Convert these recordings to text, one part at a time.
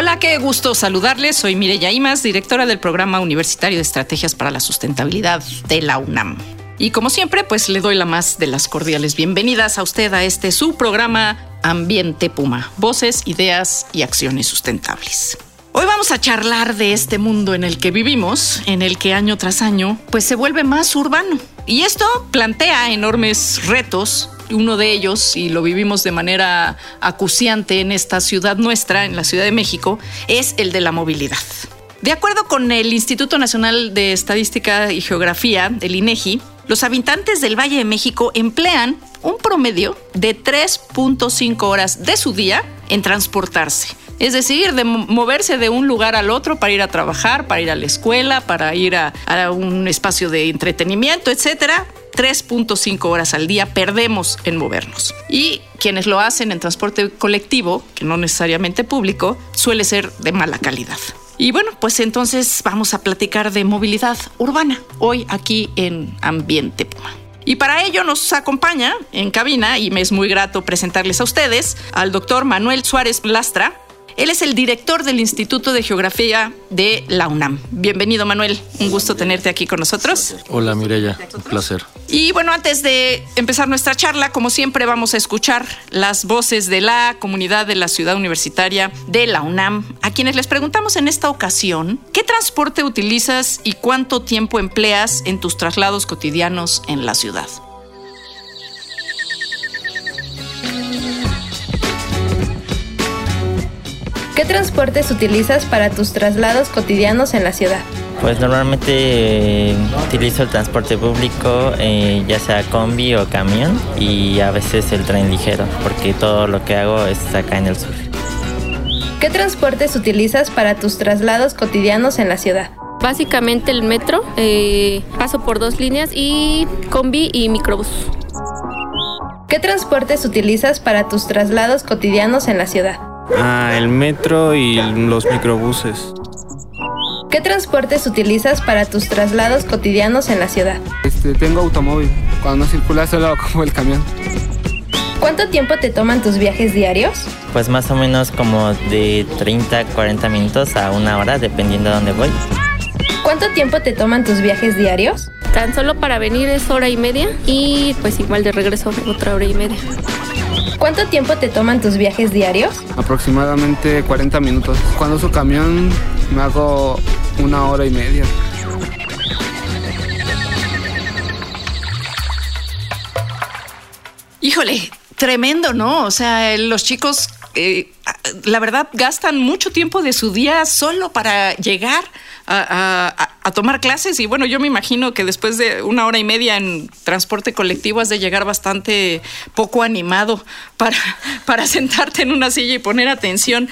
Hola, qué gusto saludarles. Soy Mireya Imas, directora del Programa Universitario de Estrategias para la Sustentabilidad de la UNAM. Y como siempre, pues le doy la más de las cordiales bienvenidas a usted a este su programa Ambiente Puma, voces, ideas y acciones sustentables. Hoy vamos a charlar de este mundo en el que vivimos, en el que año tras año pues se vuelve más urbano. Y esto plantea enormes retos uno de ellos, y lo vivimos de manera acuciante en esta ciudad nuestra, en la Ciudad de México, es el de la movilidad. De acuerdo con el Instituto Nacional de Estadística y Geografía, del INEGI, los habitantes del Valle de México emplean un promedio de 3.5 horas de su día en transportarse. Es decir, de moverse de un lugar al otro para ir a trabajar, para ir a la escuela, para ir a, a un espacio de entretenimiento, etcétera. 3.5 horas al día perdemos en movernos. Y quienes lo hacen en transporte colectivo, que no necesariamente público, suele ser de mala calidad. Y bueno, pues entonces vamos a platicar de movilidad urbana hoy aquí en Ambiente Puma. Y para ello nos acompaña en cabina, y me es muy grato presentarles a ustedes, al doctor Manuel Suárez Lastra, él es el director del Instituto de Geografía de la UNAM. Bienvenido, Manuel. Un gusto tenerte aquí con nosotros. Hola, Mireya. Un placer. Y bueno, antes de empezar nuestra charla, como siempre, vamos a escuchar las voces de la comunidad de la ciudad universitaria de la UNAM, a quienes les preguntamos en esta ocasión, ¿qué transporte utilizas y cuánto tiempo empleas en tus traslados cotidianos en la ciudad? ¿Qué transportes utilizas para tus traslados cotidianos en la ciudad? Pues normalmente eh, utilizo el transporte público, eh, ya sea combi o camión, y a veces el tren ligero, porque todo lo que hago es acá en el sur. ¿Qué transportes utilizas para tus traslados cotidianos en la ciudad? Básicamente el metro, eh, paso por dos líneas y combi y microbús. ¿Qué transportes utilizas para tus traslados cotidianos en la ciudad? Ah, el metro y los microbuses. ¿Qué transportes utilizas para tus traslados cotidianos en la ciudad? Este, tengo automóvil. Cuando no circula solo como el camión. ¿Cuánto tiempo te toman tus viajes diarios? Pues más o menos como de 30 40 minutos a una hora, dependiendo de dónde voy. ¿Cuánto tiempo te toman tus viajes diarios? Tan solo para venir es hora y media y pues igual de regreso otra hora y media. ¿Cuánto tiempo te toman tus viajes diarios? Aproximadamente 40 minutos. Cuando uso camión me hago una hora y media. Híjole, tremendo, ¿no? O sea, los chicos, eh, la verdad, gastan mucho tiempo de su día solo para llegar a, tomar clases y bueno, yo me imagino que después de una hora y media en transporte colectivo has de llegar bastante poco animado para, para sentarte en una silla y poner atención.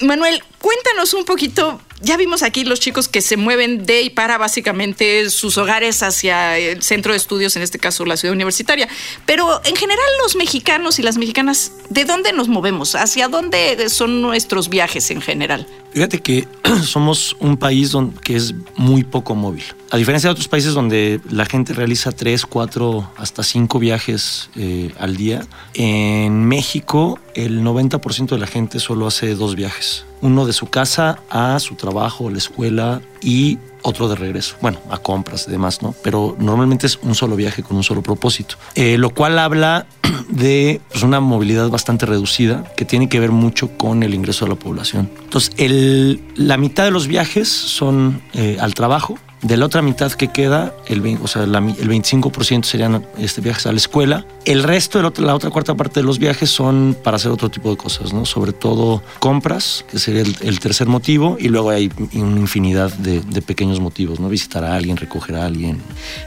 Manuel, cuéntanos un poquito ya vimos aquí los chicos que se mueven de y para básicamente sus hogares hacia el centro de estudios, en este caso la ciudad universitaria. Pero en general los mexicanos y las mexicanas, ¿de dónde nos movemos? ¿Hacia dónde son nuestros viajes en general? Fíjate que somos un país que es muy poco móvil. A diferencia de otros países donde la gente realiza tres, cuatro, hasta cinco viajes eh, al día, en México el 90% de la gente solo hace dos viajes. Uno de su casa a su trabajo, la escuela y otro de regreso. Bueno, a compras y demás, ¿no? Pero normalmente es un solo viaje con un solo propósito. Eh, lo cual habla de pues, una movilidad bastante reducida que tiene que ver mucho con el ingreso de la población. Entonces, el, la mitad de los viajes son eh, al trabajo De la otra mitad que queda, el, o sea, la el 25% serían este, viajes a la escuela. El resto, el otro- la otra cuarta parte de los viajes son para hacer otro tipo de cosas, ¿no? Sobre todo compras, que sería el, el tercer motivo, y luego hay una infinidad de, de pequeños motivos, ¿no? Visitar a alguien, recoger a alguien.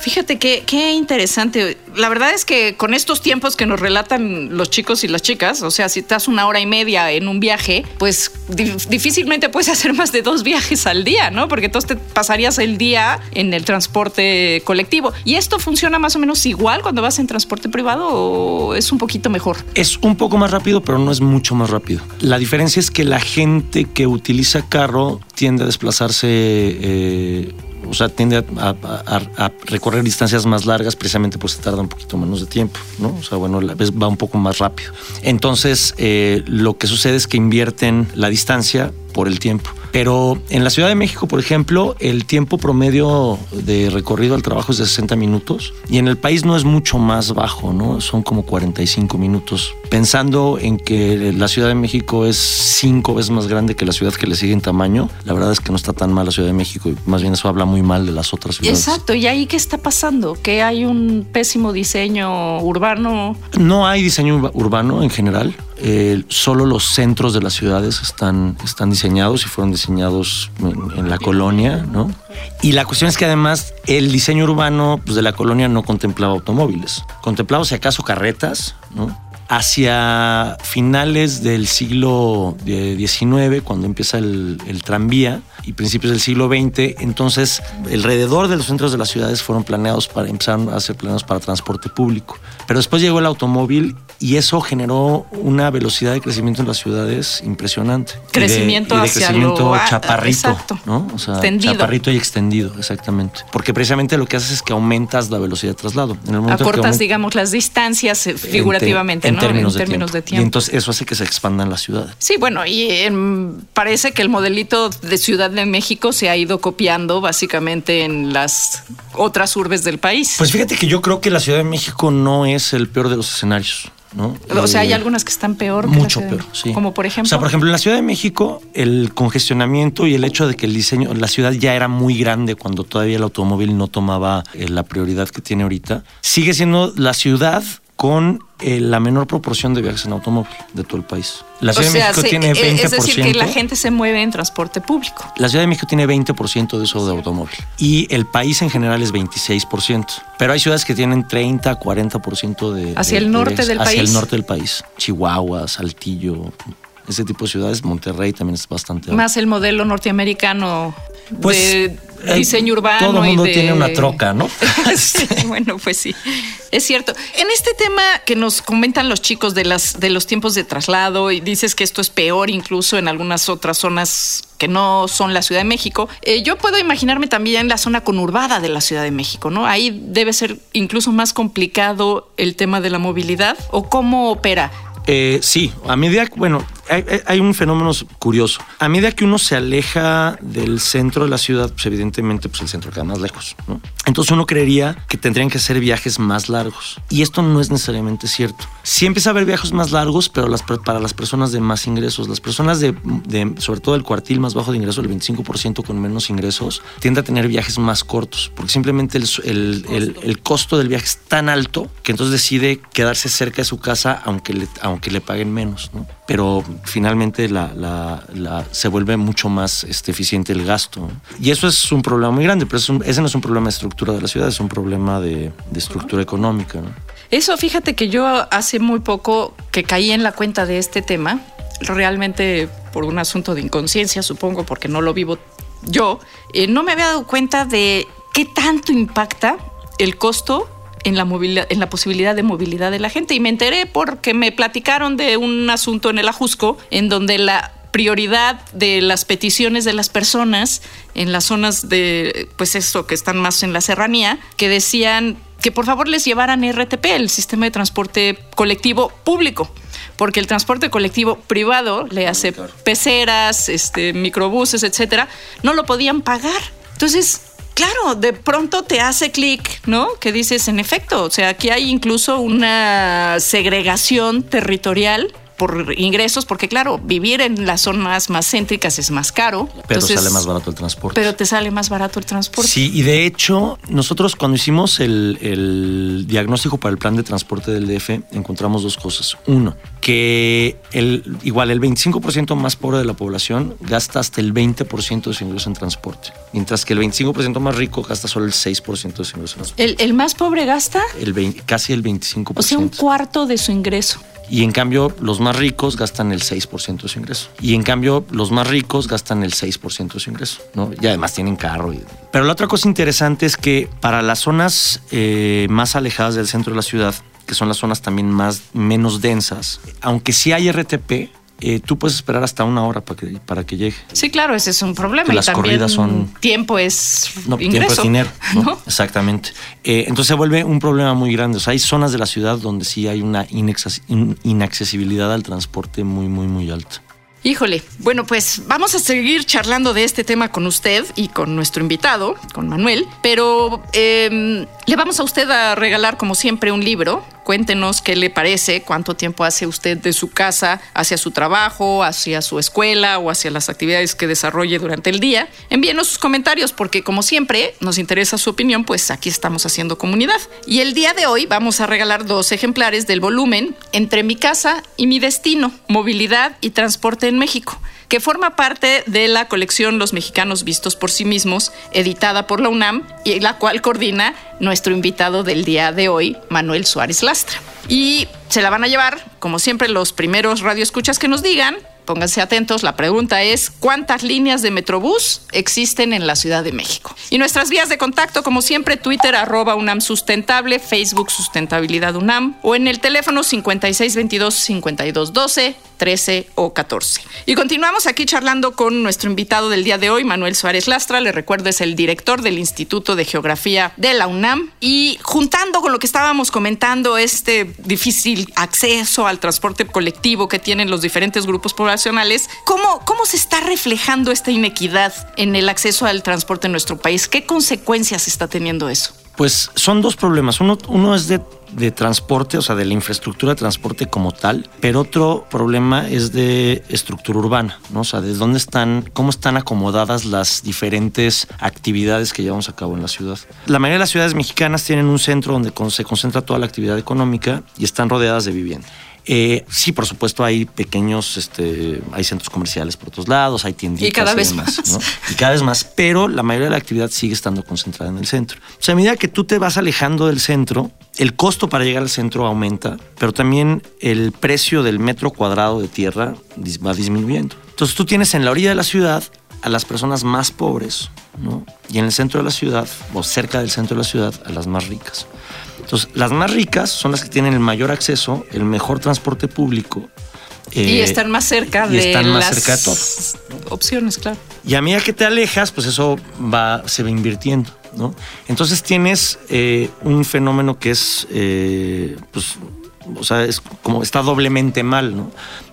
Fíjate qué, qué interesante. La verdad es que con estos tiempos que nos relatan los chicos y las chicas, o sea, si estás una hora y media en un viaje, pues di- difícilmente puedes hacer más de dos viajes al día, ¿no? Porque entonces te pasarías el día en el transporte colectivo. ¿Y esto funciona más o menos igual cuando vas en transporte privado o es un poquito mejor? Es un poco más rápido, pero no es mucho más rápido. La diferencia es que la gente que utiliza carro tiende a desplazarse, eh, o sea, tiende a, a- a- a recorrer distancias más largas, precisamente pues se tarda un poquito menos de tiempo, ¿no? O sea, bueno, la vez va un poco más rápido. Entonces, eh, lo que sucede es que invierten la distancia por el tiempo. Pero en la Ciudad de México, por ejemplo, el tiempo promedio de recorrido al trabajo es de 60 minutos y en el país no es mucho más bajo, ¿no? Son como 45 minutos. Pensando en que la Ciudad de México es cinco veces más grande que la ciudad que le sigue en tamaño, la verdad es que no está tan mal la Ciudad de México y más bien eso habla muy mal de las otras ciudades. Exacto, ¿y ahí qué está pasando? Que hay un pésimo diseño urbano. No hay diseño urba- urbano en general. Eh, solo los centros de las ciudades están, están diseñados y fueron diseñados en, la colonia, ¿no? Y la cuestión es que además el diseño urbano pues, de la colonia no contemplaba automóviles. Contemplaba si acaso carretas, ¿no? Hacia finales del siglo eh, XIX, cuando empieza el, el tranvía, y principios del siglo XX, entonces alrededor de los centros de las ciudades fueron planeados para, empezaron a ser planeados para transporte público. Pero después llegó el automóvil y eso generó una velocidad de crecimiento en las ciudades impresionante. Y de- Crecimiento y de, hacia crecimiento lo- chaparrito, exacto. ¿no? O sea, Extendido. chaparrito y extendido, exactamente. Porque precisamente lo que haces es que aumentas la velocidad de traslado. En el que Acortas, digamos, las distancias eh, figurativamente, en términos, en términos de, de tiempo. Y entonces eso hace que se expandan las ciudades. Sí, bueno, y em, parece que el modelito de Ciudad de México se ha ido copiando básicamente en las otras urbes del país. Pues fíjate que yo creo que la Ciudad de México no es el peor de los escenarios, ¿no? o sea, hay Eh, algunas que están peor. que Mucho peor, sí. Como por ejemplo. O sea, por ejemplo, en la Ciudad de México, el congestionamiento y el hecho de que el diseño, la ciudad ya era muy grande cuando todavía el automóvil no tomaba eh, la prioridad que tiene ahorita, sigue siendo la ciudad con eh, la menor proporción de viajes en automóvil de todo el país. La o Ciudad de México se- tiene eh, 20%. es decir, que la gente se mueve en transporte público. La Ciudad de México tiene 20% de uso de automóvil y el país en general es 26%. Pero hay ciudades que tienen 30, 40% de... Hacia de- el norte del hacia país. el norte del país. Chihuahua, Saltillo, ese tipo de ciudades. Monterrey también es bastante alto. Más el modelo norteamericano Pues, de eh, diseño urbano. todo y mundo de- tiene una troca, ¿no? Sí, bueno, pues sí, es cierto. En este tema que nos comentan los chicos de, las, de los tiempos de traslado y dices que esto es peor incluso en algunas otras zonas que no son la Ciudad de México, eh, yo puedo imaginarme también la zona conurbada de la Ciudad de México, ¿no? Ahí debe ser incluso más complicado el tema de la movilidad o cómo opera. Eh, sí, a medida que, bueno, hay- hay un fenómeno curioso. A medida que uno se aleja del centro de la ciudad, pues evidentemente pues el centro queda más lejos, ¿no? Entonces uno creería que tendrían que ser viajes más largos. Y esto no es necesariamente cierto. Sí empieza a haber viajes más largos, pero las, para las personas de más ingresos. Las personas de, de- sobre todo el cuartil más bajo de ingreso, el 25% con menos ingresos, tiende a tener viajes más cortos, porque simplemente el, el- el- el costo del viaje es tan alto que entonces decide quedarse cerca de su casa aunque le, aunque le paguen menos, ¿no? Pero finalmente la, la- la- se vuelve mucho más este, eficiente el gasto. Y eso es un problema muy grande, pero ese no es un problema de estructura de la ciudad, es un problema de, estructura económica. Eso, fíjate que yo hace muy poco que caí en la cuenta de este tema, realmente por un asunto de inconsciencia, supongo, porque no lo vivo yo, eh, no me había dado cuenta de qué tanto impacta el costo en la movilidad, en la posibilidad de movilidad de la gente. Y me enteré porque me platicaron de un asunto en el Ajusco, en donde la prioridad de las peticiones de las personas en las zonas de, pues eso, que están más en la serranía, que decían que por favor les llevaran RTP, el sistema de transporte colectivo público, porque el transporte colectivo privado, le hace peceras, este, microbuses, etcétera, no lo podían pagar. Entonces, claro, de pronto te hace clic, ¿no? Que dices, en efecto, o sea, aquí hay incluso una segregación territorial por ingresos, porque claro, vivir en las zonas más céntricas es más caro. Pero entonces- sale más barato el transporte. Pero te sale más barato el transporte. Sí, y de hecho, nosotros cuando hicimos el, el diagnóstico para el plan de transporte del DF, encontramos dos cosas. Uno, que el, igual el 25% más pobre de la población gasta hasta el 20% de su ingreso en transporte, mientras que el 25% más rico gasta solo el 6% de su ingreso en transporte. ¿El, el más pobre gasta? El 20 casi el 25%. O sea, un cuarto de su ingreso. Y en cambio, los más ricos gastan el 6% de su ingreso. Y en cambio, los más ricos gastan el 6% de su ingreso, ¿no? Y además tienen carro. Pero la otra cosa interesante es que para las zonas eh, más alejadas del centro de la ciudad, que son las zonas también más, menos densas, aunque sí hay RTP, eh, tú puedes esperar hasta una hora para que, para que llegue. Sí, claro, ese es un problema. Que y las también corridas son- tiempo es No, tiempo es dinero. ¿no? ¿no? Exactamente. Eh, entonces se vuelve un problema muy grande. O sea, hay zonas de la ciudad donde sí hay una inaccesibilidad al transporte muy, muy, muy alta. Híjole, bueno, pues vamos a seguir charlando de este tema con usted y con nuestro invitado, con Manuel, pero eh, le vamos a usted a regalar, como siempre, un libro. Cuéntenos qué le parece, cuánto tiempo hace usted de su casa hacia su trabajo, hacia su escuela o hacia las actividades que desarrolle durante el día. Envíenos sus comentarios porque, como siempre, nos interesa su opinión, pues aquí estamos haciendo comunidad. Y el día de hoy vamos a regalar dos ejemplares del volumen Entre mi casa y mi destino, movilidad y transporte en México que forma parte de la colección Los Mexicanos Vistos por sí mismos, editada por la UNAM y la cual coordina nuestro invitado del día de hoy, Manuel Suárez Lastra. Y se la van a llevar, como siempre, los primeros radioescuchas que nos digan. Pónganse atentos, la pregunta es ¿cuántas líneas de Metrobús existen en la Ciudad de México? Y nuestras vías de contacto, como siempre, Twitter arroba UNAM Sustentable, Facebook Sustentabilidad UNAM o en el teléfono 5622-5212, 13 o 14. Y continuamos aquí charlando con nuestro invitado del día de hoy, Manuel Suárez Lastra. Le recuerdo, es el director del Instituto de Geografía de la UNAM. Y juntando con lo que estábamos comentando, este difícil acceso al transporte colectivo que tienen los diferentes grupos poblacionales, ¿cómo, cómo se está reflejando esta inequidad en el acceso al transporte en nuestro país? ¿Qué consecuencias está teniendo eso? Pues son dos problemas. Uno, uno es de, de transporte, o sea, de la infraestructura de transporte como tal, pero otro problema es de estructura urbana, ¿no? O sea, de dónde están, cómo están acomodadas las diferentes actividades que llevamos a cabo en la ciudad. La mayoría de las ciudades mexicanas tienen un centro donde se concentra toda la actividad económica y están rodeadas de vivienda. Eh, sí, por supuesto, hay pequeños, este, hay centros comerciales por otros lados, hay tienditas Y cada vez demás, más. ¿no? y cada vez más, pero la mayoría de la actividad sigue estando concentrada en el centro. O sea, a medida que tú te vas alejando del centro, el costo para llegar al centro aumenta, pero también el precio del metro cuadrado de tierra va disminuyendo. Entonces tú tienes en la orilla de la ciudad a las personas más pobres, ¿no? Y en el centro de la ciudad, o cerca del centro de la ciudad, a las más ricas. Entonces, las más ricas son las que tienen el mayor acceso, el mejor transporte público. y eh, están más cerca y de están más las cerca de todo. opciones, claro. Y a medida que te alejas, pues eso va, se va invirtiendo, ¿no? Entonces tienes eh, un fenómeno que es, eh, pues, o sea, es como está doblemente mal, ¿no?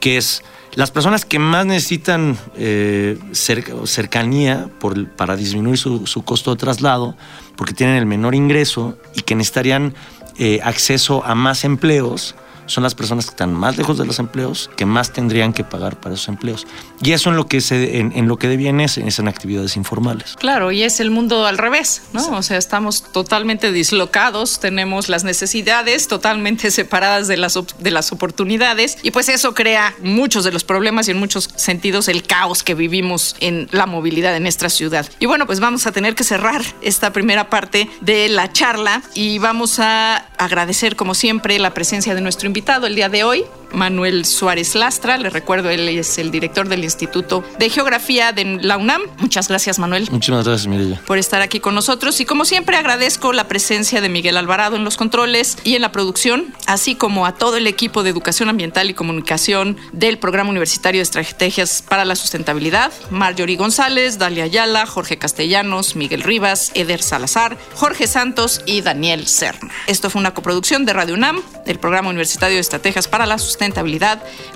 Que es las personas que más necesitan eh, cerca- cercanía para disminuir su, su costo de traslado, porque tienen el menor ingreso y que necesitarían eh, acceso a más empleos, son las personas que están más lejos de los empleos, que más tendrían que pagar para esos empleos. Y eso en lo que, se, en, en lo que deviene es, es en actividades informales. Claro, y es el mundo al revés, ¿no? O sea, estamos totalmente dislocados, tenemos las necesidades totalmente separadas de las, de las oportunidades y pues eso crea muchos de los problemas y en muchos sentidos el caos que vivimos en la movilidad en nuestra ciudad. Y bueno, pues vamos a tener que cerrar esta primera parte de la charla y vamos a agradecer como siempre la presencia de nuestro invitado el día de hoy, Manuel Suárez Lastra. Le recuerdo, él es el director del Instituto de Geografía de la UNAM. Muchas gracias, Manuel Muchísimas gracias, Mireya. por estar aquí con nosotros y como siempre agradezco la presencia de Miguel Alvarado en los controles y en la producción, así como a todo el equipo de educación ambiental y comunicación del Programa Universitario de Estrategias para la Sustentabilidad, Marjorie González, Dalia Ayala, Jorge Castellanos, Miguel Rivas, Eder Salazar, Jorge Santos y Daniel Serna. Esto fue una coproducción de Radio UNAM, del Programa Universitario de Estrategias para la Sustentabilidad,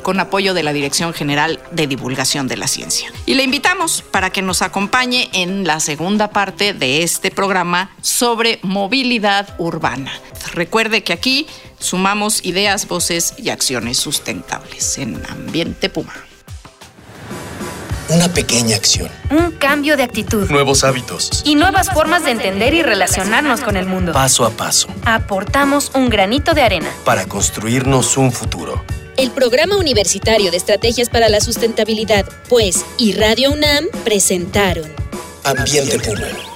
con apoyo de la Dirección General de Divulgación de la Ciencia. Y le invitamos para que nos acompañe en la segunda parte de este programa sobre movilidad urbana. Recuerde que aquí sumamos ideas, voces y acciones sustentables en Ambiente Puma. Una pequeña acción. Un cambio de actitud. Nuevos hábitos. Y nuevas formas de entender y relacionarnos con el mundo. Paso a paso. Aportamos un granito de arena. Para construirnos un futuro. El Programa Universitario de Estrategias para la Sustentabilidad, pues, y Radio UNAM presentaron Ambiente Puma.